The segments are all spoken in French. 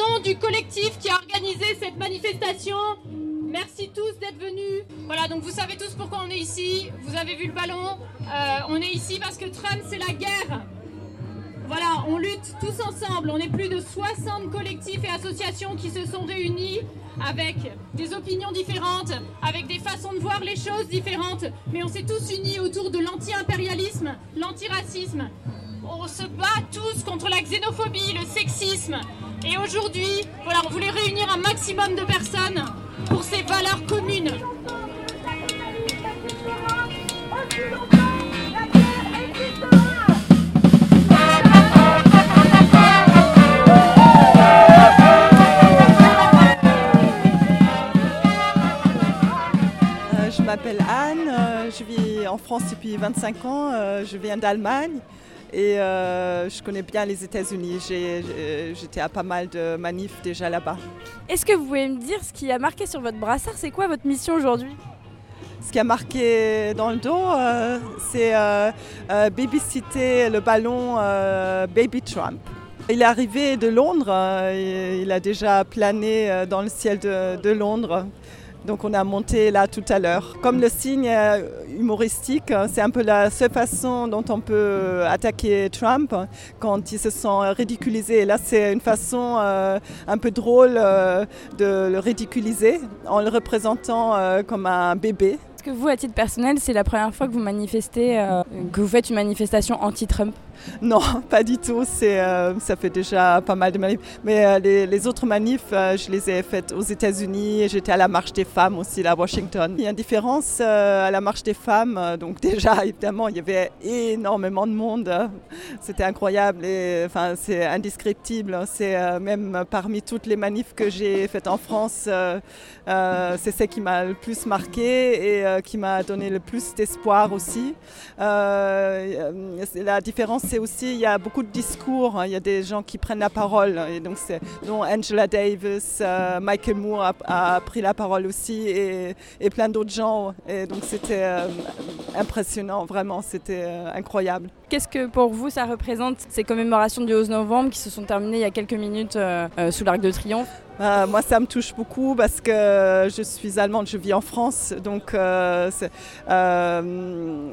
nom du collectif qui a organisé cette manifestation, merci tous d'être venus. Voilà, donc vous savez tous pourquoi on est ici. Vous avez vu le ballon. Euh, on est ici parce que Trump, c'est la guerre. Voilà, on lutte tous ensemble. On est plus de 60 collectifs et associations qui se sont réunis avec des opinions différentes, avec des façons de voir les choses différentes. Mais on s'est tous unis autour de l'anti-impérialisme, l'antiracisme. On se bat tous contre la xénophobie, le sexisme. Et aujourd'hui, voilà, on voulait réunir un maximum de personnes pour ces valeurs communes. Euh, Je m'appelle Anne, euh, je vis en France depuis 25 ans, euh, je viens d'Allemagne et euh, je connais bien les États-Unis. J'étais à pas mal de manifs déjà là-bas. Est-ce que vous pouvez me dire ce qui a marqué sur votre brassard? C'est quoi votre mission aujourd'hui? Ce qui a marqué dans le dos, euh, c'est euh, euh, babysitter le ballon Baby Trump. Il est arrivé de Londres, il a déjà plané dans le ciel de, de Londres. Donc on a monté là tout à l'heure. Comme le signe euh, humoristique, euh, c'est un peu la seule façon dont on peut attaquer Trump euh, quand il se sent ridiculisé. Là c'est une façon euh, un peu drôle euh, de le ridiculiser en le représentant euh, comme un bébé. Est-ce que vous, à titre personnel, c'est la première fois que vous manifestez, euh, que vous faites une manifestation anti-Trump? Non, pas du tout. C'est, euh, ça fait déjà pas mal de manifs. Mais euh, les, autres manifs, euh, je les ai faites aux États-Unis. J'étais à la marche des femmes aussi, là, à Washington. Il y a une différence à la marche des femmes. Donc déjà, évidemment, il y avait énormément de monde. C'était incroyable et enfin, c'est indescriptible. C'est même parmi toutes les manifs que j'ai faites en France, c'est celle qui m'a le plus marqué et qui m'a donné le plus d'espoir aussi. La différence, c'est aussi il y a beaucoup de discours. hein. Il y a des gens qui prennent la parole et donc dont Angela Davis, euh, Michael Moore a, pris la parole aussi et, et plein d'autres gens. Et donc c'était euh, impressionnant, vraiment, c'était euh, incroyable. Qu'est-ce que pour vous ça représente ces commémorations du 11 novembre qui se sont terminées il y a quelques minutes euh, euh, sous l'Arc de Triomphe? Euh, moi, ça me touche beaucoup parce que je suis allemande, je vis en France, donc euh,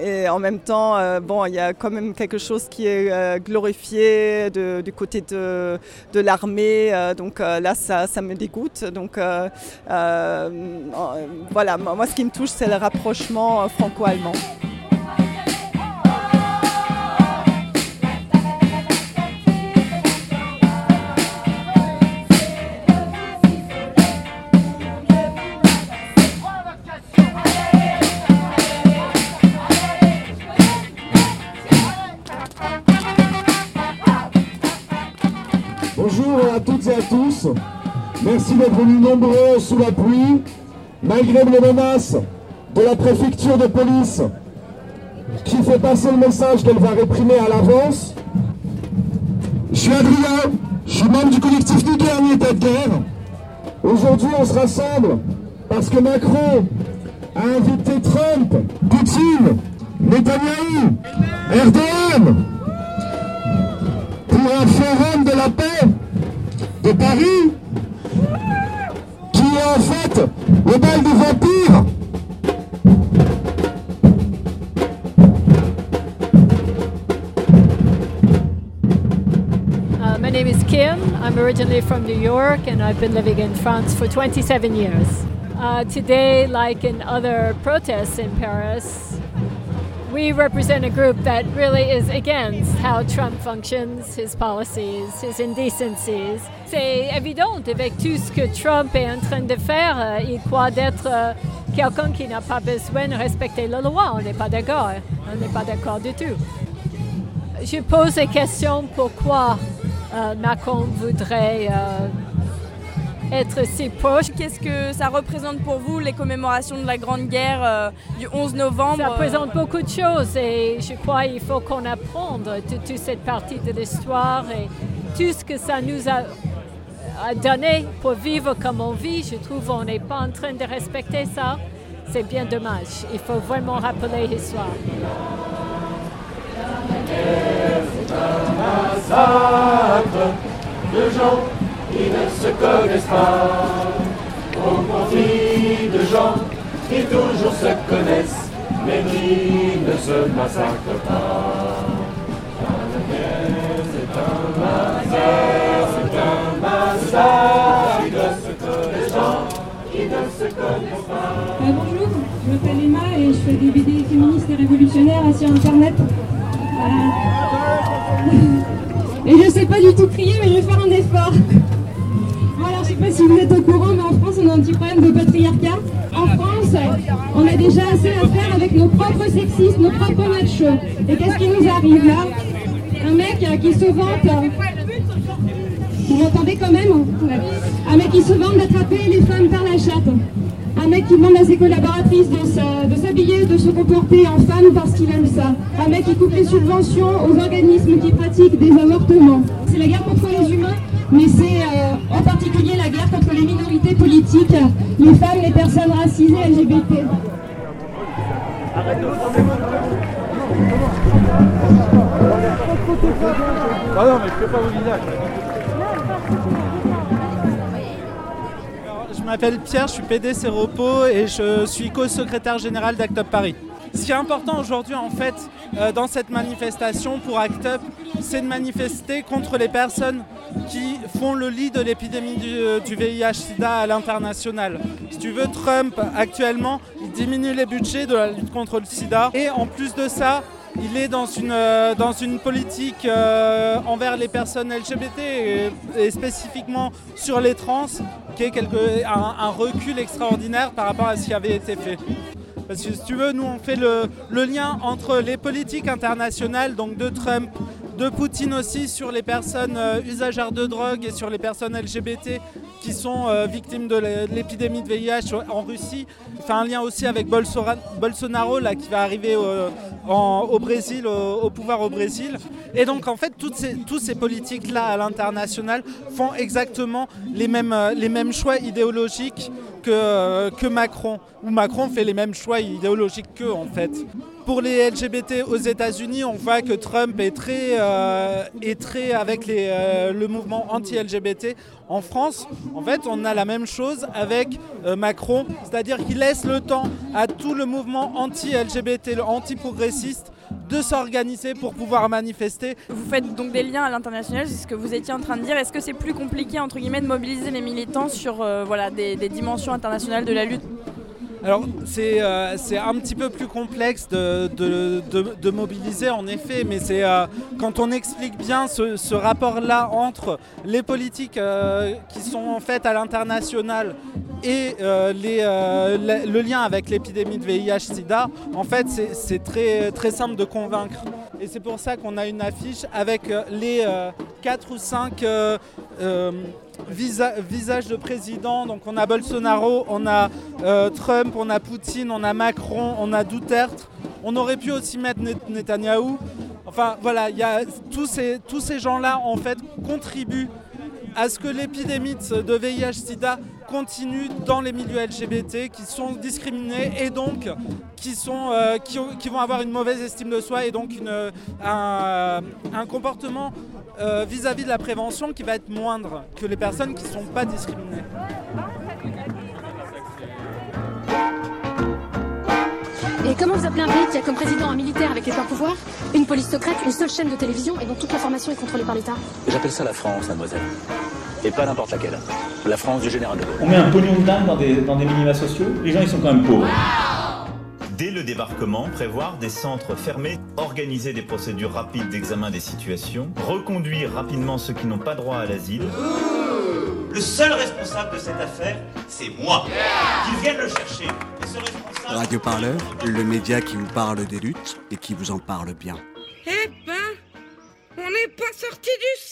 et en même temps, bon, il y a quand même quelque chose qui est glorifié du côté de, de l'armée, donc là, ça, ça me dégoûte. Donc voilà, moi, ce qui me touche, c'est le rapprochement franco-allemand. Bonjour à toutes et à tous. Merci d'être venus nombreux sous la pluie, malgré les menaces de la préfecture de police qui fait passer le message qu'elle va réprimer à l'avance. Je suis Adrien, je suis membre du collectif guerre ni état de guerre. Aujourd'hui, on se rassemble parce que Macron a invité Trump, Poutine, Netanyahou, Erdogan pour un forum de la paix de Paris qui est en fait le bal des vampires. Uh, my name is Kim. I'm originally from New York and I've been living in France for 27 years. Uh, today, like in other protests in Paris, we represent a group that really is against how Trump functions, his policies, his indecencies. C'est évident avec tout ce que Trump est en train de faire. euh, il croit d'être euh, quelqu'un qui n'a pas besoin de respecter la loi. On n'est pas d'accord. On n'est pas d'accord du tout. Je pose la question pourquoi euh, Macron voudrait être si proche. Qu'est-ce que ça représente pour vous, les commémorations de la Grande Guerre euh, du 11 novembre Ça représente beaucoup de choses et je crois qu'il faut qu'on apprenne de toute cette partie de l'histoire et tout ce que ça nous a, a donné pour vivre comme on vit. Je trouve qu'on n'est pas en train de respecter ça. C'est bien dommage. Il faut vraiment rappeler l'histoire. C'est un massacre de gens qui ne se connaissent pas. Au profit de gens qui toujours se connaissent, mais qui ne se massacrent pas. La c'est un massacre, c'est un massacre qui ne se connaissent pas. Euh, bonjour, je m'appelle Emma et je fais des BD féministes et révolutionnaires sur Internet. Et je sais pas du tout crier, mais je vais faire un effort. Voilà, je sais pas si vous êtes au courant, mais en France, on a un petit problème de patriarcat. En France, on a déjà assez à faire avec nos propres sexistes, nos propres machos. Et qu'est-ce qui nous arrive là? Un mec qui se vante. Vous m'entendez quand même Ouais. Un mec qui se vante d'attraper les femmes par la chatte. Un mec qui demande à ses collaboratrices de s'habiller, de se comporter en femme parce qu'il aime ça. Un mec qui coupe les subventions aux organismes qui pratiquent des avortements. C'est la guerre contre les humains, mais c'est euh, en particulier la guerre contre les minorités politiques, les femmes, les personnes racisées, LGBT. Ah non, mais je fais pas vos visages. Je m'appelle Pierre, je suis PDC Repos et je suis co-secrétaire général d'Act Up Paris. Ce qui est important aujourd'hui en fait euh, dans cette manifestation pour Act Up, c'est de manifester contre les personnes qui font le lit de l'épidémie du, euh, VIH-Sida à l'international. Si tu veux, Trump actuellement, il diminue les budgets de la lutte contre le sida et en plus de ça, il est dans une, euh, dans une politique envers les personnes LGBT et, spécifiquement sur les trans qui est un recul extraordinaire par rapport à ce qui avait été fait. Parce que si tu veux, nous on fait le, lien entre les politiques internationales, donc de Trump, de Poutine aussi sur les personnes euh, usagères de drogue et sur les personnes LGBT qui sont euh, victimes de l'é- de l'épidémie de VIH en Russie. Il fait un lien aussi avec Bolsonaro qui va arriver au, en- au Brésil, au, pouvoir au Brésil. Et donc en fait, toutes ces, politiques-là à l'international font exactement les mêmes, euh, choix idéologiques que, euh, que Macron. Ou Macron fait les mêmes choix idéologiques qu'eux en fait. Pour les LGBT aux États-Unis, on voit que Trump est très, euh, est très avec les, euh, le mouvement anti-LGBT. En France, en fait, on a la même chose avec euh, Macron, c'est-à-dire qu'il laisse le temps à tout le mouvement anti-LGBT, anti-progressiste, de s'organiser pour pouvoir manifester. Vous faites donc des liens à l'international, c'est ce que vous étiez en train de dire. Est-ce que c'est plus compliqué entre guillemets de mobiliser les militants sur voilà, des dimensions internationales de la lutte Alors c'est euh, c'est un petit peu plus complexe de, de- de- mobiliser en effet, mais c'est euh, quand on explique bien ce, rapport-là entre les politiques euh, qui sont faites à l'international et les, le, lien avec l'épidémie de VIH-Sida, en fait c'est- très, très simple de convaincre. Et c'est pour ça qu'on a une affiche avec les 4 ou 5 visa- visages de présidents. Donc on a Bolsonaro, on a euh, Trump, on a Poutine, on a Macron, on a Duterte. On aurait pu aussi mettre Net- Netanyahou. Enfin voilà, tous ces, gens-là en fait contribuent à ce que l'épidémie de VIH-Sida continue dans les milieux LGBT qui sont discriminés et donc euh, qui, ont- qui vont avoir une mauvaise estime de soi et donc euh, un comportement euh, vis-à-vis de la prévention qui va être moindre que les personnes qui ne sont pas discriminées. Et comment vous appelez un pays qui a comme président un militaire avec les pleins pouvoirs, une police secrète, une seule chaîne de télévision et dont toute l'information est contrôlée par l'État? J'appelle ça la France, mademoiselle. Et pas n'importe laquelle. La France du général de Gaulle. On met un pognon de dingue dans des, dans des minima sociaux, les gens ils sont quand même pauvres. Dès le débarquement, prévoir des centres fermés, organiser des procédures rapides d'examen des situations, reconduire rapidement ceux qui n'ont pas droit à l'asile. Le seul responsable de cette affaire, c'est moi. Qu'ils viennent le chercher. Et ce responsable... Radio Parleur, le média qui vous parle des luttes et qui vous en parle bien. Eh ben, on n'est pas sorti du